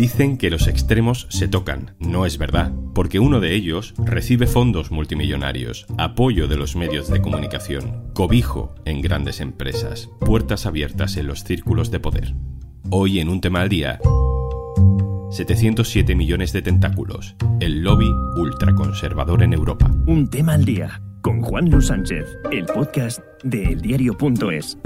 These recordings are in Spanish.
Dicen que los extremos se tocan. No es verdad, porque uno de ellos recibe fondos multimillonarios, apoyo de los medios de comunicación, cobijo en grandes empresas, puertas abiertas en los círculos de poder. Hoy en un tema al día, 707 millones de tentáculos, el lobby ultraconservador en Europa. Un tema al día, con Juan Luis Sánchez, el podcast de eldiario.es.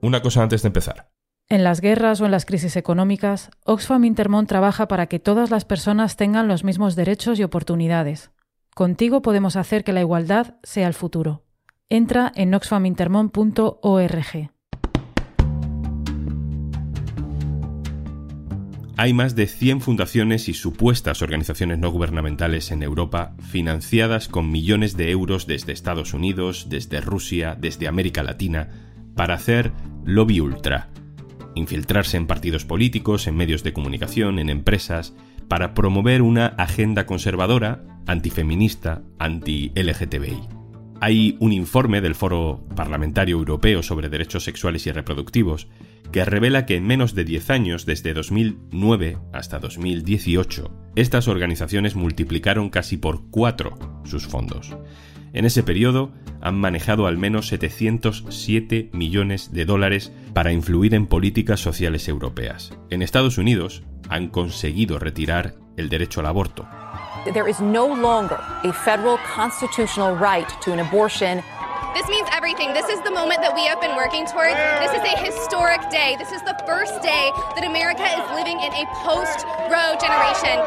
Una cosa antes de empezar. En las guerras o en las crisis económicas, Oxfam Intermón trabaja para que todas las personas tengan los mismos derechos y oportunidades. Contigo podemos hacer que la igualdad sea el futuro. Entra en oxfamintermon.org. Hay más de 100 fundaciones y supuestas organizaciones no gubernamentales en Europa financiadas con millones de euros desde Estados Unidos, desde Rusia, desde América Latina, para hacer lobby ultra infiltrarse en partidos políticos, en medios de comunicación, en empresas, para promover una agenda conservadora, antifeminista, anti-LGTBI. Hay un informe del Foro Parlamentario Europeo sobre Derechos Sexuales y Reproductivos que revela que en menos de 10 años, desde 2009 hasta 2018, estas organizaciones multiplicaron casi por cuatro sus fondos. En ese periodo han manejado al menos 707 millones de dólares para influir en políticas sociales europeas. En Estados Unidos han conseguido retirar el derecho al aborto. There is no longer a federal constitutional right to an abortion. This means everything. This is the moment that we have been working towards. This is a historic day. This is the first day that America is living in a post-Roe generation.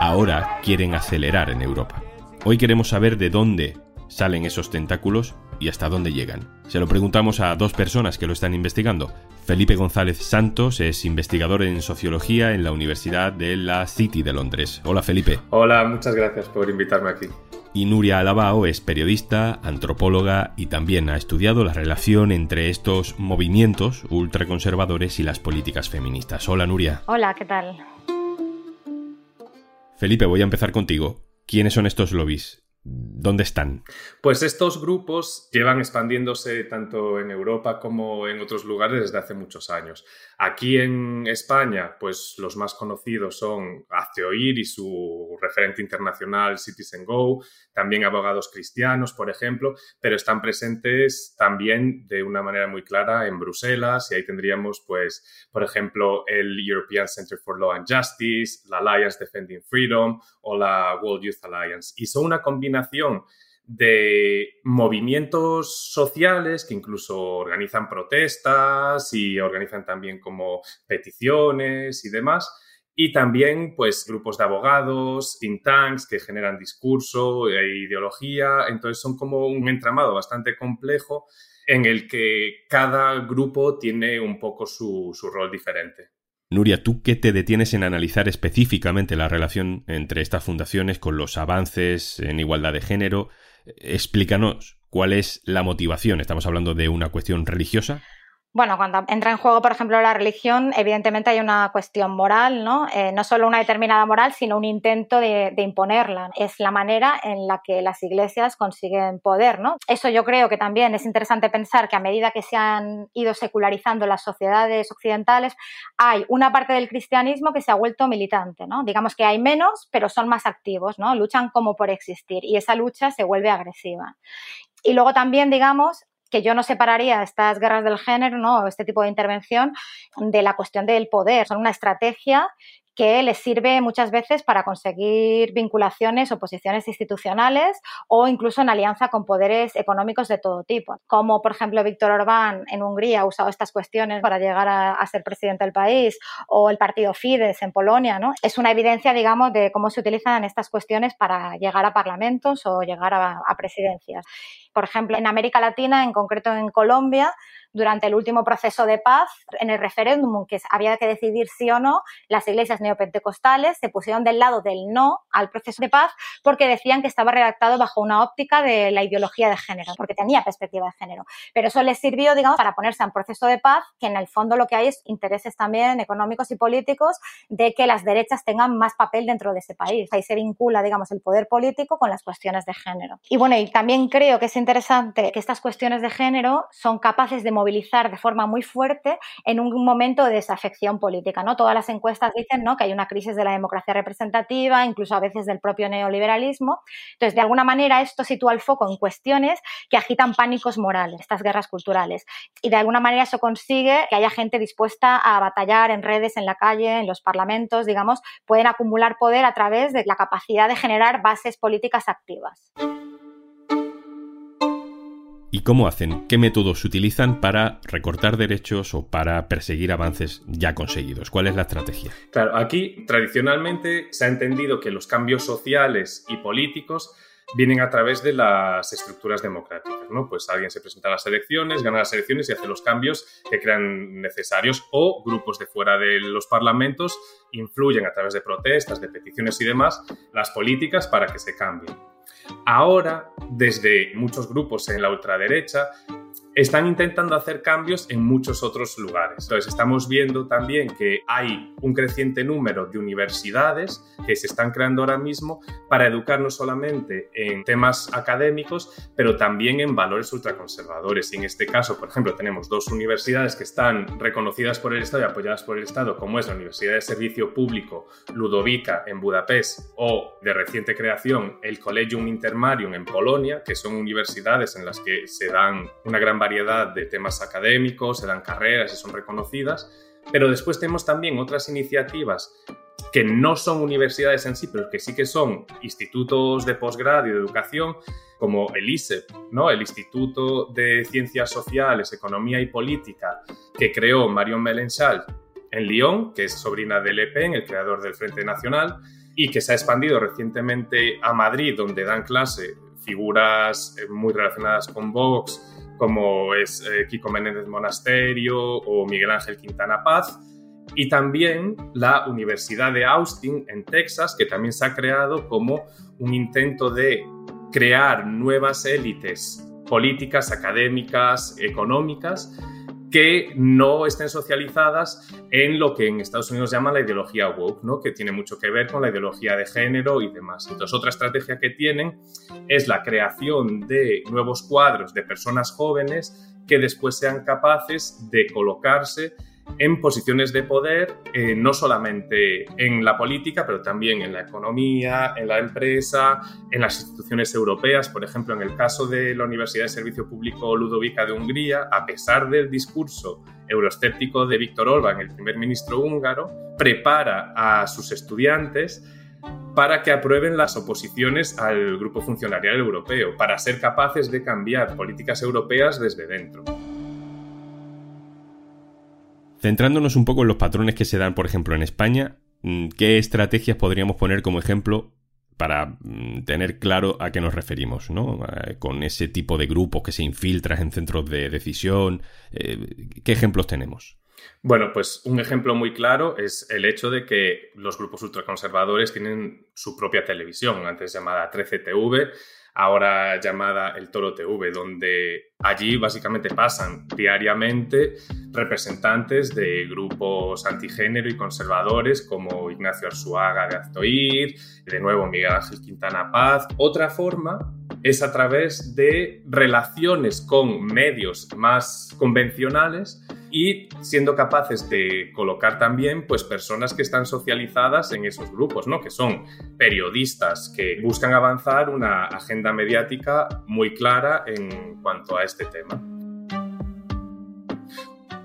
Ahora quieren acelerar en Europa. Hoy queremos saber de dónde salen esos tentáculos y hasta dónde llegan. Se lo preguntamos a dos personas que lo están investigando. Felipe González Santos es investigador en sociología en la Universidad de la City de Londres. Hola Felipe. Hola, muchas gracias por invitarme aquí. Y Nuria Alabao es periodista, antropóloga y también ha estudiado la relación entre estos movimientos ultraconservadores y las políticas feministas. Hola Nuria. Hola, ¿qué tal? Felipe, voy a empezar contigo. ¿Quiénes son estos lobbies? ¿Dónde están? Pues estos grupos llevan expandiéndose tanto en Europa como en otros lugares desde hace muchos años. Aquí en España, pues los más conocidos son Hazte Oír y su referente internacional Citizen Go, también abogados cristianos, por ejemplo, pero están presentes también de una manera muy clara en Bruselas y ahí tendríamos, pues, por ejemplo, el European Center for Law and Justice, la Alliance Defending Freedom o la World Youth Alliance. Y son una combinación de movimientos sociales que incluso organizan protestas y organizan también como peticiones y demás. Y también, pues, grupos de abogados, think tanks que generan discurso e ideología. Entonces, son como un entramado bastante complejo en el que cada grupo tiene un poco su, su rol diferente. Nuria, ¿tú qué te detienes en analizar específicamente la relación entre estas fundaciones con los avances en igualdad de género? Explícanos cuál es la motivación. ¿Estamos hablando de una cuestión religiosa? Bueno, cuando entra en juego, por ejemplo, la religión, evidentemente hay una cuestión moral, ¿no? Eh, no solo una determinada moral, sino un intento de, imponerla. Es la manera en la que las iglesias consiguen poder, ¿no? Eso yo creo que también es interesante pensar que a medida que se han ido secularizando las sociedades occidentales, hay una parte del cristianismo que se ha vuelto militante, ¿no? Digamos que hay menos, pero son más activos, ¿no? Luchan como por existir y esa lucha se vuelve agresiva. Y luego también, digamos, que yo no separaría estas guerras del género, ¿no? este tipo de intervención, de la cuestión del poder. Son una estrategia que les sirve muchas veces para conseguir vinculaciones o posiciones institucionales o incluso en alianza con poderes económicos de todo tipo, como por ejemplo Víctor Orbán en Hungría ha usado estas cuestiones para llegar a, ser presidente del país o el partido Fidesz en Polonia, ¿no? Es una evidencia, digamos, de cómo se utilizan estas cuestiones para llegar a parlamentos o llegar a, a presidencias. Por ejemplo, en América Latina, en concreto en Colombia, durante el último proceso de paz, en el referéndum que había que decidir sí o no, las iglesias neopentecostales se pusieron del lado del no al proceso de paz porque decían que estaba redactado bajo una óptica de la ideología de género, porque tenía perspectiva de género. Pero eso les sirvió, digamos, para ponerse un proceso de paz que en el fondo lo que hay es intereses también económicos y políticos de que las derechas tengan más papel dentro de ese país. Ahí se vincula, digamos, el poder político con las cuestiones de género. Y bueno, y también creo que es interesante que estas cuestiones de género son capaces de movilizar de forma muy fuerte en un momento de desafección política. ¿no? Todas las encuestas dicen ¿no? que hay una crisis de la democracia representativa, incluso a veces del propio neoliberalismo. Entonces, de alguna manera, esto sitúa el foco en cuestiones que agitan pánicos morales, estas guerras culturales. Y de alguna manera eso consigue que haya gente dispuesta a batallar en redes, en la calle, en los parlamentos, digamos, pueden acumular poder a través de la capacidad de generar bases políticas activas. ¿Y cómo hacen? ¿Qué métodos utilizan para recortar derechos o para perseguir avances ya conseguidos? ¿Cuál es la estrategia? Claro, aquí tradicionalmente se ha entendido que los cambios sociales y políticos vienen a través de las estructuras democráticas, ¿no? Pues alguien se presenta a las elecciones, gana las elecciones y hace los cambios que crean necesarios o grupos de fuera de los parlamentos influyen a través de protestas, de peticiones y demás las políticas para que se cambien. Ahora, desde muchos grupos en la ultraderecha, están intentando hacer cambios en muchos otros lugares. Entonces, estamos viendo también que hay un creciente número de universidades que se están creando ahora mismo para educar no solamente en temas académicos, pero también en valores ultraconservadores. Y en este caso, por ejemplo, tenemos dos universidades que están reconocidas por el Estado y apoyadas por el Estado, como es la Universidad de Servicio Público Ludovica en Budapest o de reciente creación el Collegium Intermarium en Polonia, que son universidades en las que se dan una gran variedad de temas académicos, se dan carreras y son reconocidas, pero después tenemos también otras iniciativas que no son universidades en sí, pero que sí que son institutos de posgrado y de educación, como el ISEP, ¿no? el Instituto de Ciencias Sociales, Economía y Política, que creó Marion Melenchal en Lyon, que es sobrina de Le Pen, el creador del Frente Nacional, y que se ha expandido recientemente a Madrid, donde dan clase figuras eh, muy relacionadas con Vox, como es eh, Kiko Menéndez Monasterio o Miguel Ángel Quintana Paz, y también la Universidad de Austin en Texas, que también se ha creado como un intento de crear nuevas élites políticas, académicas, económicas, que no estén socializadas en lo que en Estados Unidos llaman la ideología woke, ¿no? que tiene mucho que ver con la ideología de género y demás. Entonces, otra estrategia que tienen es la creación de nuevos cuadros de personas jóvenes que después sean capaces de colocarse en posiciones de poder, eh, no solamente en la política, pero también en la economía, en la empresa, en las instituciones europeas. Por ejemplo, en el caso de la Universidad de Servicio Público Ludovica de Hungría, a pesar del discurso euroescéptico de Víctor Orbán, el primer ministro húngaro, prepara a sus estudiantes para que aprueben las oposiciones al grupo funcionarial europeo, para ser capaces de cambiar políticas europeas desde dentro. Centrándonos un poco en los patrones que se dan, por ejemplo, en España, mm, ¿qué estrategias podríamos poner como ejemplo para mm, tener claro a qué nos referimos, ¿no? Con ese tipo de grupos que se infiltran en centros de decisión. Eh, ¿Qué ejemplos tenemos? Bueno, pues un ejemplo muy claro es el hecho de que los grupos ultraconservadores tienen su propia televisión, antes llamada 13TV, ahora llamada El Toro TV, donde allí básicamente pasan diariamente representantes de grupos antigénero y conservadores como Ignacio Arzuaga de Aztoir, de nuevo Miguel Ángel Quintana Paz. Otra forma es a través de relaciones con medios más convencionales y siendo capaces de colocar también pues personas que están socializadas en esos grupos, ¿no? Que son periodistas que buscan avanzar una agenda mediática muy clara en cuanto a este tema.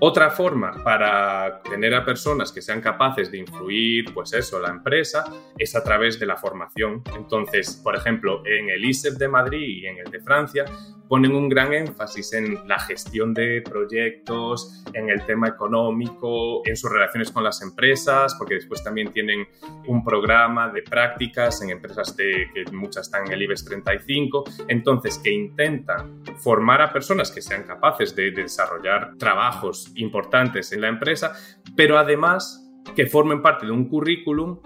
Otra forma para tener a personas que sean capaces de influir, pues eso, la empresa, es a través de la formación. Entonces, por ejemplo, en el ISEP de Madrid y en el de Francia, ponen un gran énfasis en la gestión de proyectos, en el tema económico, en sus relaciones con las empresas, porque después también tienen un programa de prácticas en empresas de, que muchas están en el IBEX 35, entonces que intentan formar a personas que sean capaces de, de desarrollar trabajos importantes en la empresa, pero además que formen parte de un currículum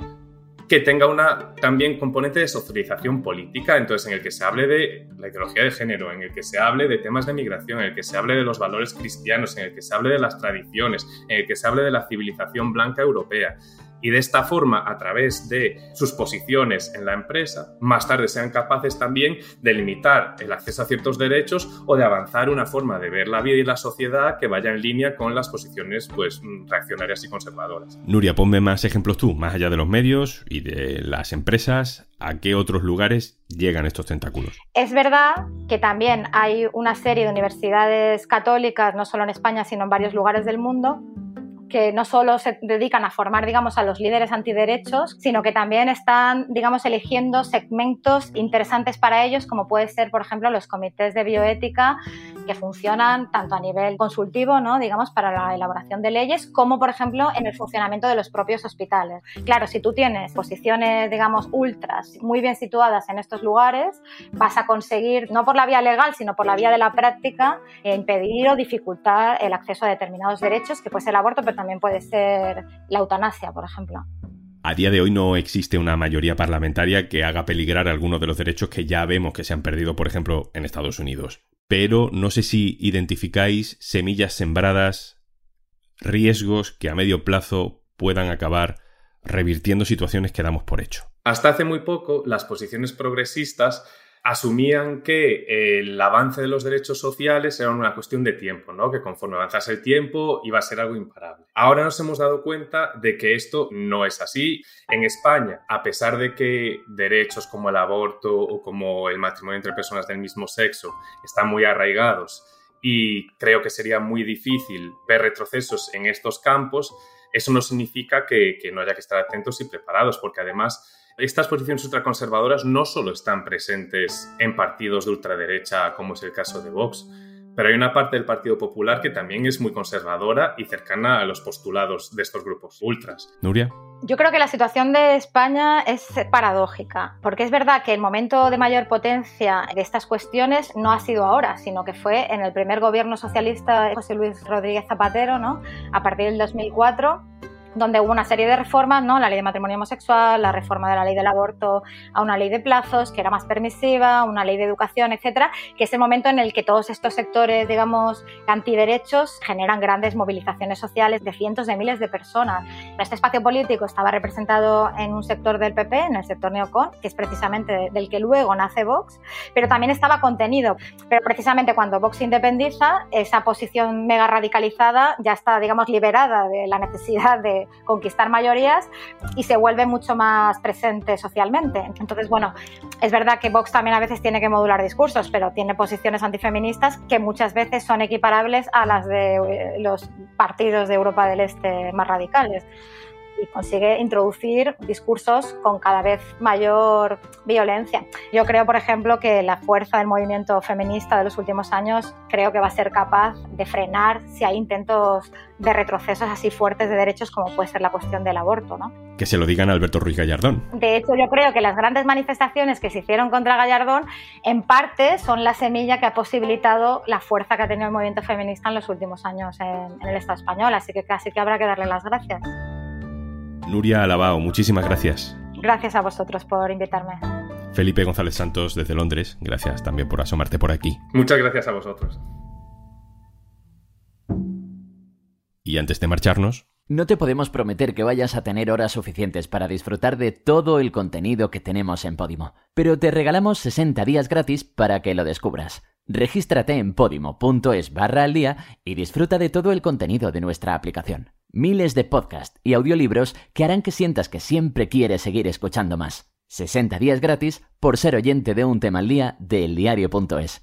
que tenga una también componente de socialización política, entonces en el que se hable de la ideología de género, en el que se hable de temas de migración, en el que se hable de los valores cristianos, en el que se hable de las tradiciones, en el que se hable de la civilización blanca europea. Y de esta forma, a través de sus posiciones en la empresa, más tarde sean capaces también de limitar el acceso a ciertos derechos o de avanzar una forma de ver la vida y la sociedad que vaya en línea con las posiciones pues, reaccionarias y conservadoras. Nuria, ponme más ejemplos tú, más allá de los medios y de las empresas, ¿a qué otros lugares llegan estos tentáculos? Es verdad que también hay una serie de universidades católicas, no solo en España, sino en varios lugares del mundo, que no solo se dedican a formar, digamos, a los líderes antiderechos, sino que también están, digamos, eligiendo segmentos interesantes para ellos, como puede ser, por ejemplo, los comités de bioética que funcionan tanto a nivel consultivo, ¿no? digamos, para la elaboración de leyes, como, por ejemplo, en el funcionamiento de los propios hospitales. Claro, si tú tienes posiciones, digamos, ultras muy bien situadas en estos lugares, vas a conseguir, no por la vía legal, sino por la vía de la práctica, impedir o dificultar el acceso a determinados derechos, que puede ser el aborto, pero también puede ser la eutanasia, por ejemplo. A día de hoy no existe una mayoría parlamentaria que haga peligrar algunos de los derechos que ya vemos que se han perdido, por ejemplo, en Estados Unidos. Pero no sé si identificáis semillas sembradas, riesgos que a medio plazo puedan acabar revirtiendo situaciones que damos por hecho. Hasta hace muy poco, las posiciones progresistas asumían que el avance de los derechos sociales era una cuestión de tiempo, ¿no? que conforme avanzase el tiempo iba a ser algo imparable. Ahora nos hemos dado cuenta de que esto no es así. En España, a pesar de que derechos como el aborto o como el matrimonio entre personas del mismo sexo están muy arraigados y creo que sería muy difícil ver retrocesos en estos campos, eso no significa que, que no haya que estar atentos y preparados, porque además estas posiciones ultraconservadoras no solo están presentes en partidos de ultraderecha, como es el caso de Vox, pero hay una parte del Partido Popular que también es muy conservadora y cercana a los postulados de estos grupos ultras. Nuria. Yo creo que la situación de España es paradójica, porque es verdad que el momento de mayor potencia de estas cuestiones no ha sido ahora, sino que fue en el primer gobierno socialista de José Luis Rodríguez Zapatero, ¿no? a partir del 2004 donde hubo una serie de reformas, ¿no? La ley de matrimonio homosexual, la reforma de la ley del aborto a una ley de plazos que era más permisiva, una ley de educación, etcétera, que es el momento en el que todos estos sectores, digamos, antiderechos generan grandes movilizaciones sociales de cientos de miles de personas. Este espacio político estaba representado en un sector del PP, en el sector neocon, que es precisamente del que luego nace Vox, pero también estaba contenido. Pero precisamente cuando Vox independiza, esa posición mega radicalizada ya está, digamos, liberada de la necesidad de conquistar mayorías y se vuelve mucho más presente socialmente. Entonces, bueno, es verdad que Vox también a veces tiene que modular discursos, pero tiene posiciones antifeministas que muchas veces son equiparables a las de eh, los partidos de Europa del Este más radicales y consigue introducir discursos con cada vez mayor violencia. Yo creo, por ejemplo, que la fuerza del movimiento feminista de los últimos años creo que va a ser capaz de frenar si hay intentos de retrocesos así fuertes de derechos como puede ser la cuestión del aborto, ¿no? Que se lo digan a Alberto Ruiz Gallardón. De hecho, yo creo que las grandes manifestaciones que se hicieron contra Gallardón, en parte, son la semilla que ha posibilitado la fuerza que ha tenido el movimiento feminista en los últimos años en, en el Estado español. Así que casi que habrá que darle las gracias. Nuria Alabao, muchísimas gracias. Gracias a vosotros por invitarme. Felipe González Santos desde Londres, gracias también por asomarte por aquí. Muchas gracias a vosotros. Y antes de marcharnos... No te podemos prometer que vayas a tener horas suficientes para disfrutar de todo el contenido que tenemos en Podimo, pero te regalamos 60 días gratis para que lo descubras. Regístrate en podimo.es barra al día y disfruta de todo el contenido de nuestra aplicación miles de podcasts y audiolibros que harán que sientas que siempre quieres seguir escuchando más. 60 días gratis por ser oyente de un tema al día de eldiario.es.